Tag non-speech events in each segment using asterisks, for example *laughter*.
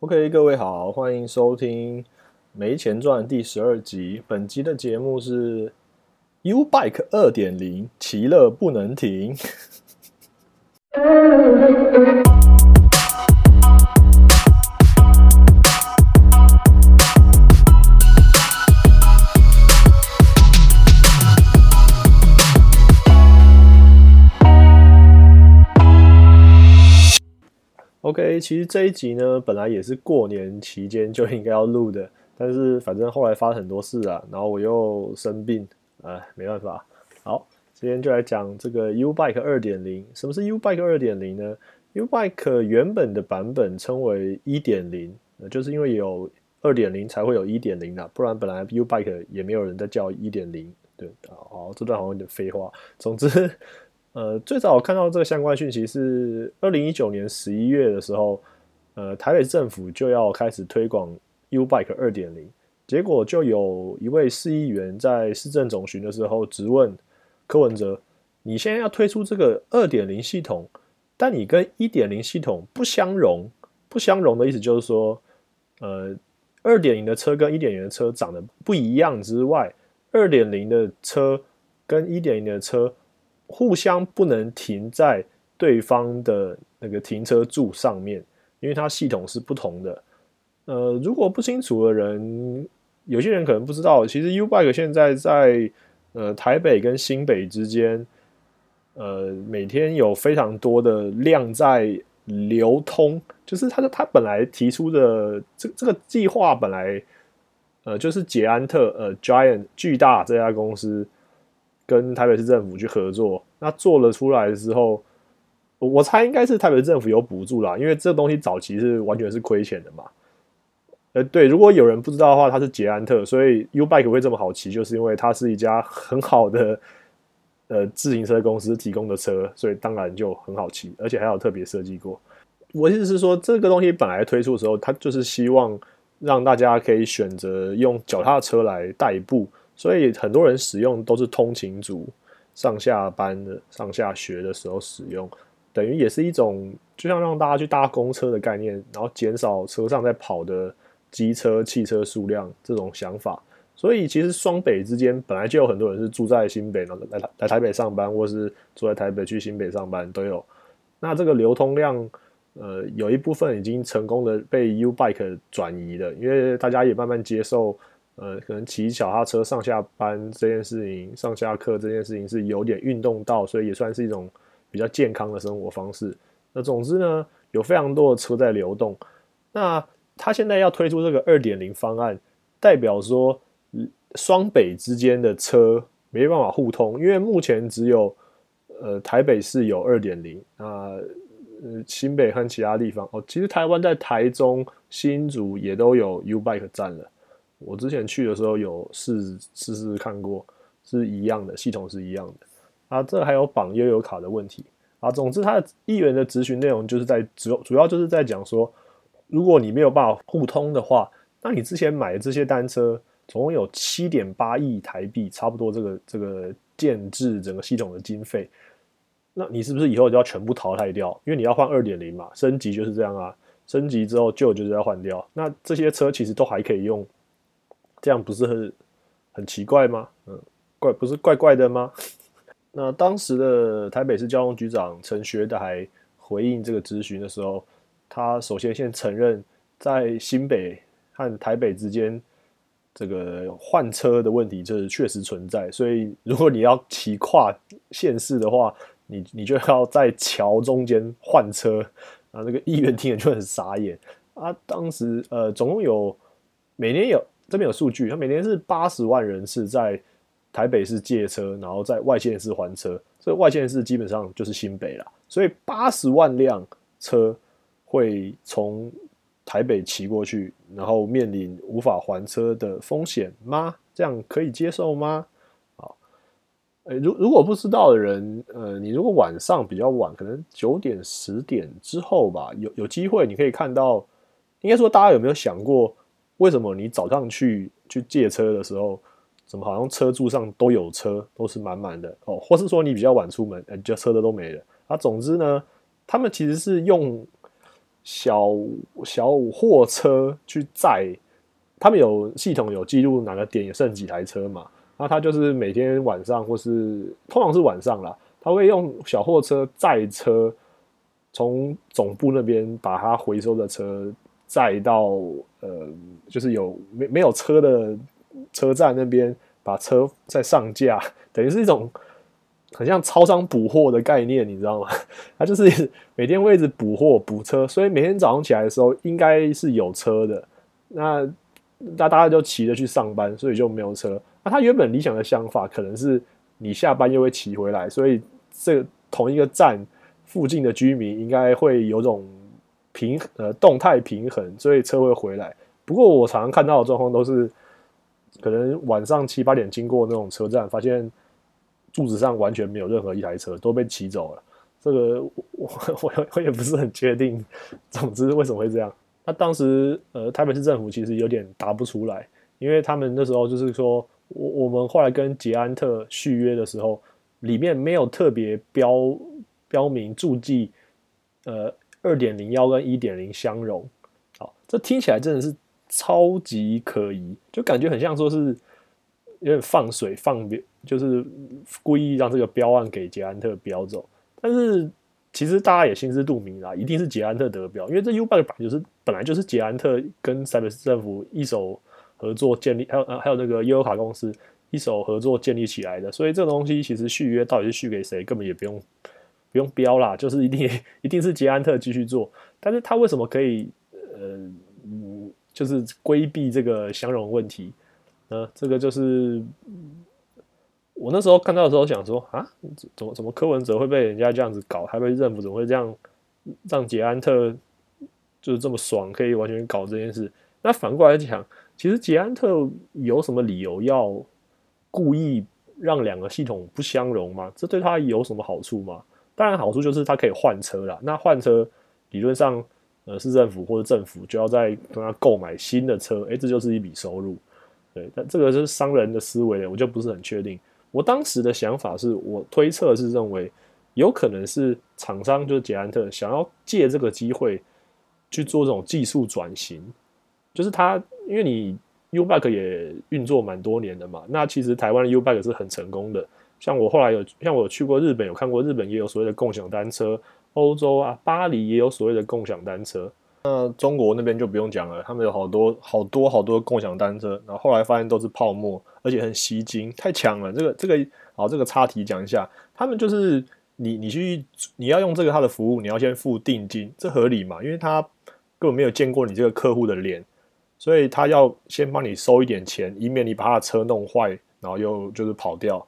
OK，各位好，欢迎收听《没钱赚》第十二集。本集的节目是 U Bike 二点零，其乐不能停。*laughs* OK，其实这一集呢，本来也是过年期间就应该要录的，但是反正后来发生很多事啊，然后我又生病，哎，没办法。好，今天就来讲这个 U Bike 二点零。什么是 U Bike 二点零呢？U Bike 原本的版本称为一点零，就是因为有二点零才会有一点零的，不然本来 U Bike 也没有人在叫一点零。对，好，这段好像有点废话。总之。呃，最早我看到这个相关讯息是二零一九年十一月的时候，呃，台北政府就要开始推广 U Bike 二点零，结果就有一位市议员在市政总巡的时候质问柯文哲：“你现在要推出这个二点零系统，但你跟一点零系统不相容，不相容的意思就是说，呃，二点零的车跟一点零的车长得不一样之外，二点零的车跟一点零的车。”互相不能停在对方的那个停车柱上面，因为它系统是不同的。呃，如果不清楚的人，有些人可能不知道，其实 U Bike 现在在呃台北跟新北之间，呃每天有非常多的量在流通。就是他的他本来提出的这这个计划本来，呃就是捷安特呃 Giant 巨大这家公司。跟台北市政府去合作，那做了出来之后，我猜应该是台北市政府有补助啦，因为这东西早期是完全是亏钱的嘛。呃，对，如果有人不知道的话，它是捷安特，所以 U Bike 会这么好骑，就是因为它是一家很好的呃自行车公司提供的车，所以当然就很好骑，而且还有特别设计过。我意思是说，这个东西本来推出的时候，它就是希望让大家可以选择用脚踏车来代步。所以很多人使用都是通勤族，上下班的、上下学的时候使用，等于也是一种就像让大家去搭公车的概念，然后减少车上在跑的机车、汽车数量这种想法。所以其实双北之间本来就有很多人是住在新北，然后来来台北上班，或是住在台北去新北上班都有。那这个流通量，呃，有一部分已经成功的被 U Bike 转移了，因为大家也慢慢接受。呃，可能骑脚踏车上下班这件事情，上下课这件事情是有点运动到，所以也算是一种比较健康的生活方式。那总之呢，有非常多的车在流动。那他现在要推出这个二点零方案，代表说双北之间的车没办法互通，因为目前只有呃台北市有二点零，那呃新北和其他地方哦，其实台湾在台中、新竹也都有 U Bike 站了。我之前去的时候有试试试看过，是一样的，系统是一样的。啊，这还有绑悠游卡的问题啊。总之，他的议员的咨询内容就是在主主要就是在讲说，如果你没有办法互通的话，那你之前买的这些单车总共有七点八亿台币，差不多这个这个建制整个系统的经费，那你是不是以后就要全部淘汰掉？因为你要换二点零嘛，升级就是这样啊。升级之后旧就是要换掉，那这些车其实都还可以用。这样不是很很奇怪吗？嗯，怪不是怪怪的吗？*laughs* 那当时的台北市交通局长陈学台回应这个咨询的时候，他首先先承认，在新北和台北之间这个换车的问题，就是确实存在。所以如果你要骑跨县市的话，你你就要在桥中间换车啊。那个议员听了就很傻眼啊。当时呃，总共有每年有。这边有数据，他每年是八十万人次在台北市借车，然后在外县市还车。所以外县市基本上就是新北了。所以八十万辆车会从台北骑过去，然后面临无法还车的风险吗？这样可以接受吗？好，诶，如如果不知道的人，呃，你如果晚上比较晚，可能九点十点之后吧，有有机会你可以看到，应该说大家有没有想过？为什么你早上去去借车的时候，怎么好像车柱上都有车，都是满满的哦？或是说你比较晚出门，哎，就车的都没了啊？总之呢，他们其实是用小小货车去载，他们有系统有记录哪个点有剩几台车嘛？那他就是每天晚上或是通常是晚上啦，他会用小货车载车从总部那边把它回收的车载到呃，就是有没没有车的车站那边把车再上架，等于是一种很像超商补货的概念，你知道吗？他就是每天会一直补货补车，所以每天早上起来的时候应该是有车的，那那大家就骑着去上班，所以就没有车。那他原本理想的想法可能是你下班又会骑回来，所以这同一个站附近的居民应该会有种平呃动态平衡，所以车会回来。不过我常常看到的状况都是，可能晚上七八点经过那种车站，发现柱子上完全没有任何一台车，都被骑走了。这个我 *laughs* 我我也不是很确定。总之为什么会这样？那当时呃台北市政府其实有点答不出来，因为他们那时候就是说。我我们后来跟捷安特续约的时候，里面没有特别标标明注记，呃，二点零幺跟一点零相容，好，这听起来真的是超级可疑，就感觉很像说是有点放水放，就是故意让这个标案给捷安特标走。但是其实大家也心知肚明啦，一定是捷安特得标，因为这 U bike 版就是本来就是捷安特跟台北市政府一手。合作建立，还有还有那个优卡公司一手合作建立起来的，所以这个东西其实续约到底是续给谁，根本也不用不用标啦，就是一定 *laughs* 一定是捷安特继续做，但是他为什么可以呃嗯就是规避这个相容问题？呃，这个就是我那时候看到的时候想说啊，怎么怎么柯文哲会被人家这样子搞，台北政府怎么会这样让捷安特就是这么爽，可以完全搞这件事？那反过来讲。其实捷安特有什么理由要故意让两个系统不相容吗？这对他有什么好处吗？当然好处就是它可以换车了。那换车理论上，呃，市政府或者政府就要在跟他购买新的车，诶，这就是一笔收入。对，但这个是商人的思维，我就不是很确定。我当时的想法是我推测是认为，有可能是厂商就是捷安特想要借这个机会去做这种技术转型。就是它，因为你 U bike 也运作蛮多年的嘛，那其实台湾的 U bike 是很成功的。像我后来有，像我去过日本，有看过日本也有所谓的共享单车，欧洲啊，巴黎也有所谓的共享单车。那中国那边就不用讲了，他们有好多好多好多共享单车，然后后来发现都是泡沫，而且很吸金，太强了。这个这个，好，这个插题讲一下，他们就是你你去你要用这个他的服务，你要先付定金，这合理嘛？因为他根本没有见过你这个客户的脸。所以他要先帮你收一点钱，以免你把他的车弄坏，然后又就是跑掉，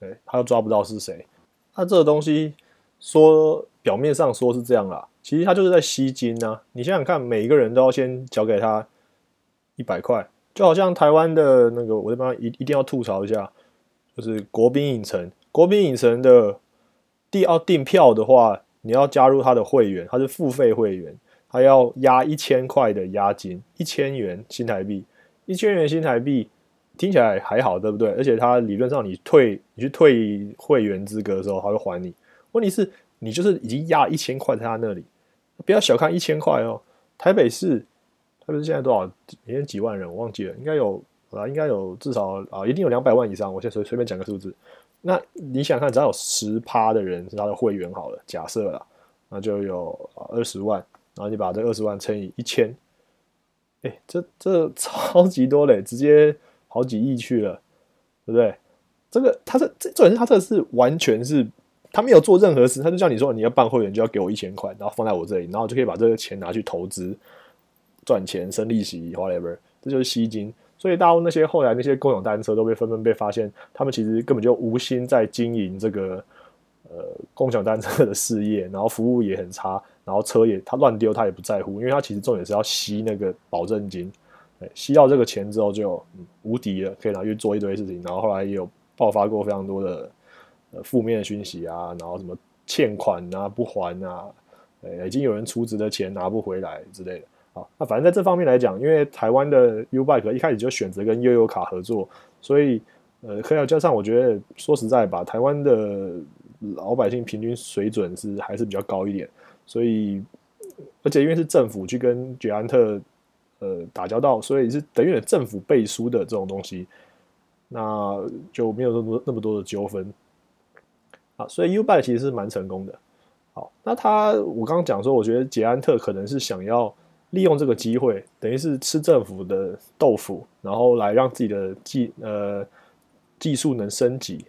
对，他又抓不到是谁。那这个东西说表面上说是这样啦，其实他就是在吸金呢。你想想看，每一个人都要先交给他一百块，就好像台湾的那个，我这边一一定要吐槽一下，就是国宾影城，国宾影城的第要订票的话，你要加入他的会员，他是付费会员。他要押一千块的押金，一千元新台币，一千元新台币听起来还好，对不对？而且他理论上你退，你去退会员资格的时候，他会还你。问题是，你就是已经压一千块在他那里，不要小看一千块哦。台北市，台北市现在多少？每天几万人，我忘记了，应该有啊，应该有至少啊，一定有两百万以上。我先随随便讲个数字。那你想看，只要有十趴的人是他的会员好了，假设了，那就有二十万。然后你把这二十万乘以一千，哎，这这超级多嘞，直接好几亿去了，对不对？这个他这这重点他这是完全是他没有做任何事，他就叫你说你要办会员就要给我一千块，然后放在我这里，然后就可以把这个钱拿去投资赚钱生利息，whatever，这就是吸金。所以大陆那些后来那些共享单车都被纷纷被发现，他们其实根本就无心在经营这个呃共享单车的事业，然后服务也很差。然后车也他乱丢，他也不在乎，因为他其实重点是要吸那个保证金，吸到这个钱之后就无敌了，可以拿去做一堆事情。然后后来也有爆发过非常多的呃负面讯息啊，然后什么欠款啊不还啊，呃已经有人出资的钱拿不回来之类的。好，那反正在这方面来讲，因为台湾的 U Bike 一开始就选择跟悠游卡合作，所以呃可以加上我觉得说实在吧，台湾的老百姓平均水准是还是比较高一点。所以，而且因为是政府去跟捷安特呃打交道，所以是等于政府背书的这种东西，那就没有那么多那么多的纠纷。啊，所以 U b i 其实是蛮成功的。好，那他我刚刚讲说，我觉得捷安特可能是想要利用这个机会，等于是吃政府的豆腐，然后来让自己的技呃技术能升级。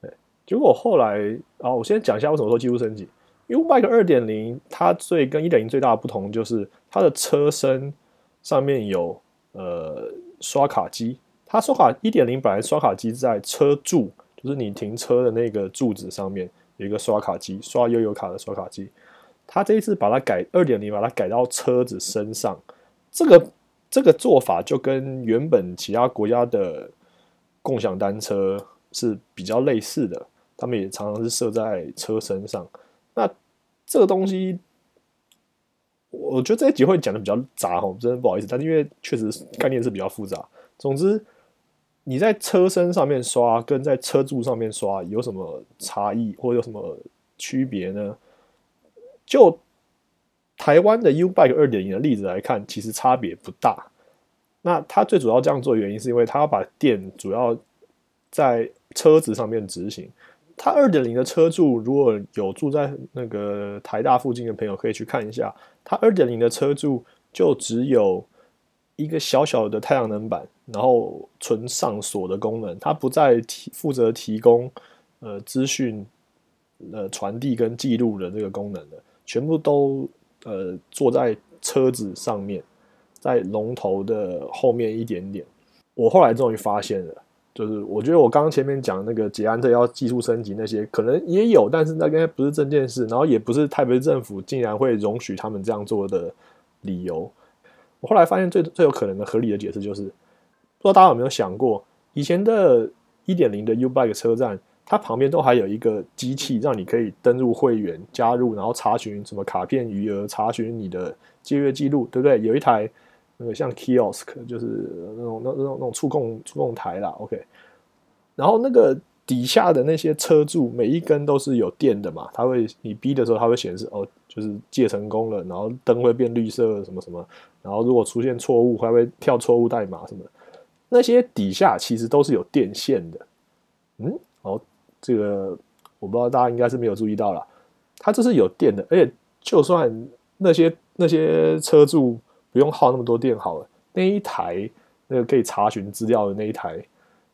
对，结果后来啊，我先讲一下为什么说技术升级。U bike 二点零，它最跟一点零最大的不同就是它的车身上面有呃刷卡机，它刷卡一点零本来刷卡机在车柱。就是你停车的那个柱子上面有一个刷卡机，刷悠游卡的刷卡机。他这一次把它改二点零，把它改到车子身上。这个这个做法就跟原本其他国家的共享单车是比较类似的，他们也常常是设在车身上。那这个东西，我觉得这一集会讲的比较杂哦，真的不好意思。但是因为确实概念是比较复杂。总之。你在车身上面刷，跟在车柱上面刷有什么差异，或有什么区别呢？就台湾的 U Bike 二点零的例子来看，其实差别不大。那它最主要这样做原因，是因为它要把电主要在车子上面执行。它二点零的车柱，如果有住在那个台大附近的朋友，可以去看一下，它二点零的车柱就只有。一个小小的太阳能板，然后纯上锁的功能，它不再提负责提供呃资讯呃传递跟记录的这个功能的，全部都呃坐在车子上面，在龙头的后面一点点。我后来终于发现了，就是我觉得我刚刚前面讲那个捷安特要技术升级那些，可能也有，但是那个不是正件事，然后也不是台北政府竟然会容许他们这样做的理由。我后来发现最最有可能的合理的解释就是，不知道大家有没有想过，以前的一点零的 U Bike 车站，它旁边都还有一个机器，让你可以登入会员、加入，然后查询什么卡片余额、查询你的借阅记录，对不对？有一台那个像 Kiosk，就是那种那那种那种触控触控台啦。OK，然后那个底下的那些车柱，每一根都是有电的嘛，它会你逼的时候，它会显示哦。就是借成功了，然后灯会变绿色，什么什么，然后如果出现错误，还会跳错误代码什么的，那些底下其实都是有电线的。嗯，哦，这个我不知道大家应该是没有注意到了，它这是有电的，而且就算那些那些车柱不用耗那么多电好了，那一台那个可以查询资料的那一台，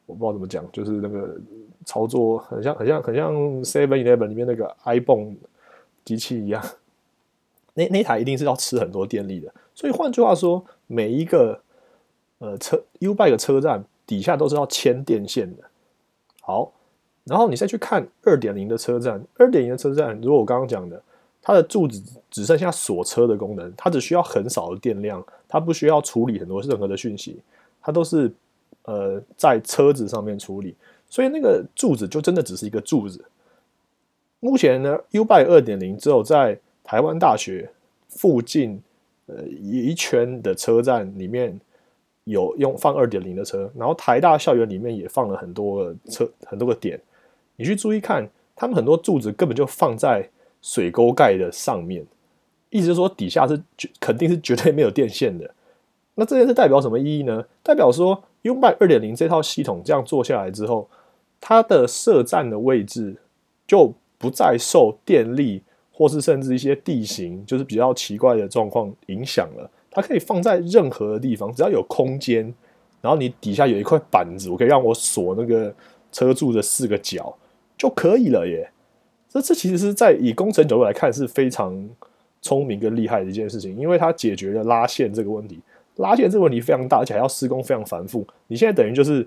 我不知道怎么讲，就是那个操作很像很像很像 Seven Eleven 里面那个 iPhone 机器一样。那那台一定是要吃很多电力的，所以换句话说，每一个呃车 U bike 车站底下都是要牵电线的。好，然后你再去看二点零的车站，二点零的车站，如果我刚刚讲的，它的柱子只剩下锁车的功能，它只需要很少的电量，它不需要处理很多任何的讯息，它都是呃在车子上面处理，所以那个柱子就真的只是一个柱子。目前呢，Ubi 二点零只有在台湾大学附近，呃，一圈的车站里面有用放二点零的车，然后台大校园里面也放了很多车，很多个点。你去注意看，他们很多柱子根本就放在水沟盖的上面，意思是说底下是绝肯定是绝对没有电线的。那这件事代表什么意义呢？代表说 u b i 二点零这套系统这样做下来之后，它的设站的位置就不再受电力。或是甚至一些地形，就是比较奇怪的状况影响了，它可以放在任何的地方，只要有空间，然后你底下有一块板子，我可以让我锁那个车柱的四个角就可以了耶。这这其实是在以工程角度来看是非常聪明跟厉害的一件事情，因为它解决了拉线这个问题。拉线这个问题非常大，而且还要施工非常繁复。你现在等于就是。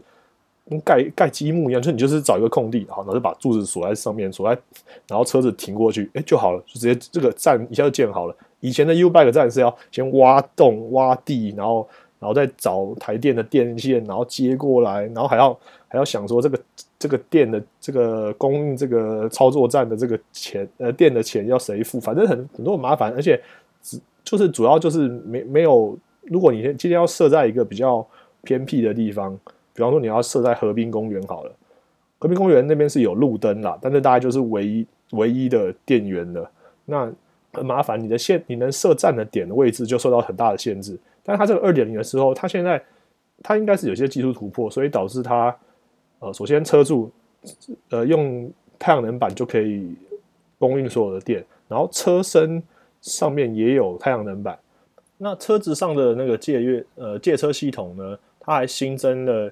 跟盖盖积木一样，就是你就是找一个空地，好，然后把柱子锁在上面，锁在，然后车子停过去，哎就好了，就直接这个站一下就建好了。以前的 U bike 站是要先挖洞、挖地，然后，然后再找台电的电线，然后接过来，然后还要还要想说这个这个电的这个供应这个操作站的这个钱，呃，电的钱要谁付？反正很很多很麻烦，而且只就是主要就是没没有，如果你今天要设在一个比较偏僻的地方。比方说你要设在河滨公园好了，河滨公园那边是有路灯啦，但是大概就是唯一唯一的电源的。那很麻烦，你的线你能设站的点的位置就受到很大的限制。但是它这个二点零的时候，它现在它应该是有些技术突破，所以导致它呃，首先车柱呃用太阳能板就可以供应所有的电，然后车身上面也有太阳能板。那车子上的那个借阅呃借车系统呢，它还新增了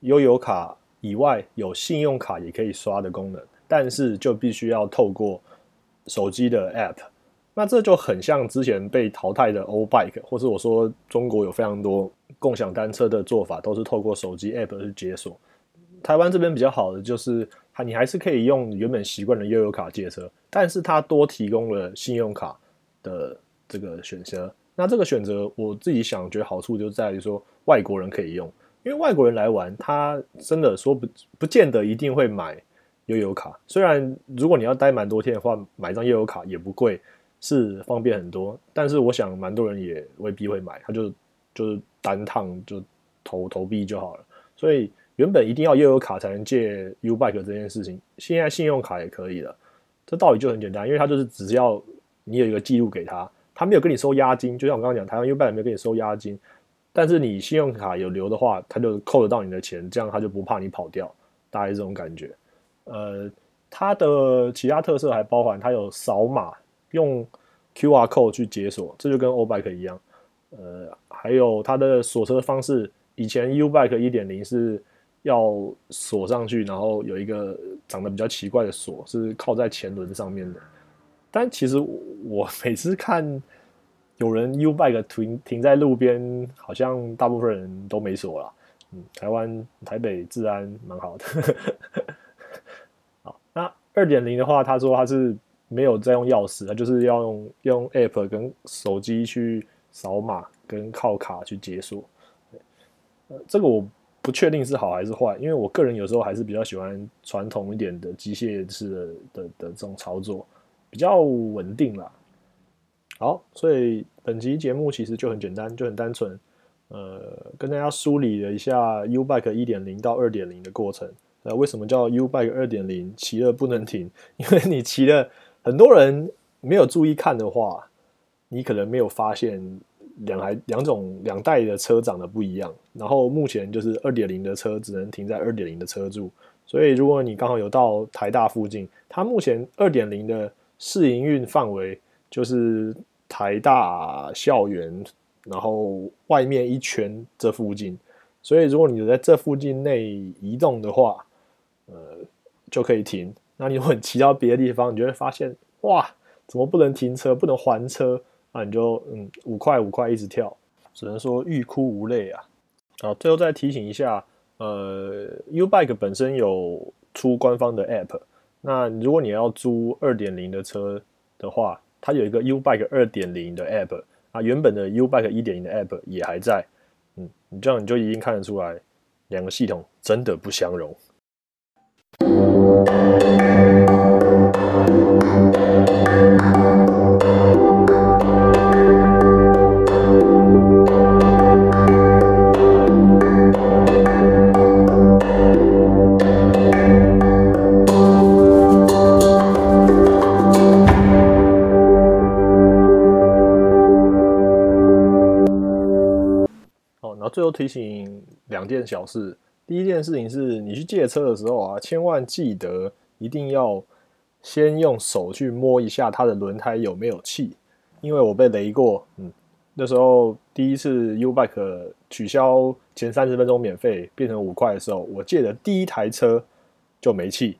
悠游卡以外有信用卡也可以刷的功能，但是就必须要透过手机的 App。那这就很像之前被淘汰的 O Bike，或是我说中国有非常多共享单车的做法，都是透过手机 App 去解锁。台湾这边比较好的就是，你还是可以用原本习惯的悠游卡借车，但是它多提供了信用卡的这个选择。那这个选择我自己想觉得好处就在于说，外国人可以用，因为外国人来玩，他真的说不不见得一定会买悠游卡。虽然如果你要待蛮多天的话，买张悠游卡也不贵。是方便很多，但是我想蛮多人也未必会买，他就就是单趟就投投币就好了。所以原本一定要悠游卡才能借 U Bike 这件事情，现在信用卡也可以了。这道理就很简单，因为他就是只要你有一个记录给他，他没有跟你收押金，就像我刚刚讲，台湾 U Bike 没有跟你收押金，但是你信用卡有留的话，他就扣得到你的钱，这样他就不怕你跑掉，大概这种感觉。呃，它的其他特色还包含它有扫码。用 QR code 去解锁，这就跟 O Bike 一样。呃，还有它的锁车方式，以前 U Bike 一点零是要锁上去，然后有一个长得比较奇怪的锁，是靠在前轮上面的。但其实我每次看有人 U Bike 停停在路边，好像大部分人都没锁了。嗯，台湾台北治安蛮好的。*laughs* 好，那二点零的话，他说他是。没有在用钥匙，它就是要用用 app 跟手机去扫码，跟靠卡去解锁。呃，这个我不确定是好还是坏，因为我个人有时候还是比较喜欢传统一点的机械式的的的这种操作，比较稳定啦。好，所以本期节目其实就很简单，就很单纯，呃，跟大家梳理了一下 U Bike 一点零到二点零的过程。呃，为什么叫 U Bike 二点零？骑了不能停，*laughs* 因为你骑了。很多人没有注意看的话，你可能没有发现两台两种两代的车长得不一样。然后目前就是二点零的车只能停在二点零的车柱，所以如果你刚好有到台大附近，它目前二点零的试营运范围就是台大校园，然后外面一圈这附近。所以如果你在这附近内移动的话，呃，就可以停。那你如果骑到别的地方，你就会发现，哇，怎么不能停车，不能还车？那你就嗯，五块五块一直跳，只能说欲哭无泪啊。好，最后再提醒一下，呃，U Bike 本身有出官方的 App，那如果你要租二点零的车的话，它有一个 U Bike 二点零的 App，啊，原本的 U Bike 一点零的 App 也还在，嗯，你这样你就已经看得出来，两个系统真的不相容。好，然后最后提醒两件小事。第一件事情是你去借车的时候啊，千万记得一定要先用手去摸一下它的轮胎有没有气，因为我被雷过，嗯，那时候第一次 U Bike 取消前三十分钟免费变成五块的时候，我借的第一台车就没气，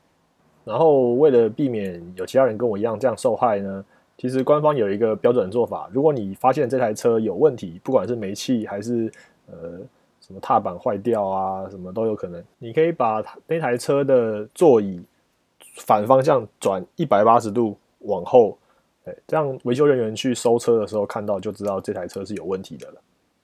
然后为了避免有其他人跟我一样这样受害呢，其实官方有一个标准做法，如果你发现这台车有问题，不管是没气还是呃。什么踏板坏掉啊，什么都有可能。你可以把那台车的座椅反方向转一百八十度往后，哎，这样维修人员去收车的时候看到就知道这台车是有问题的了。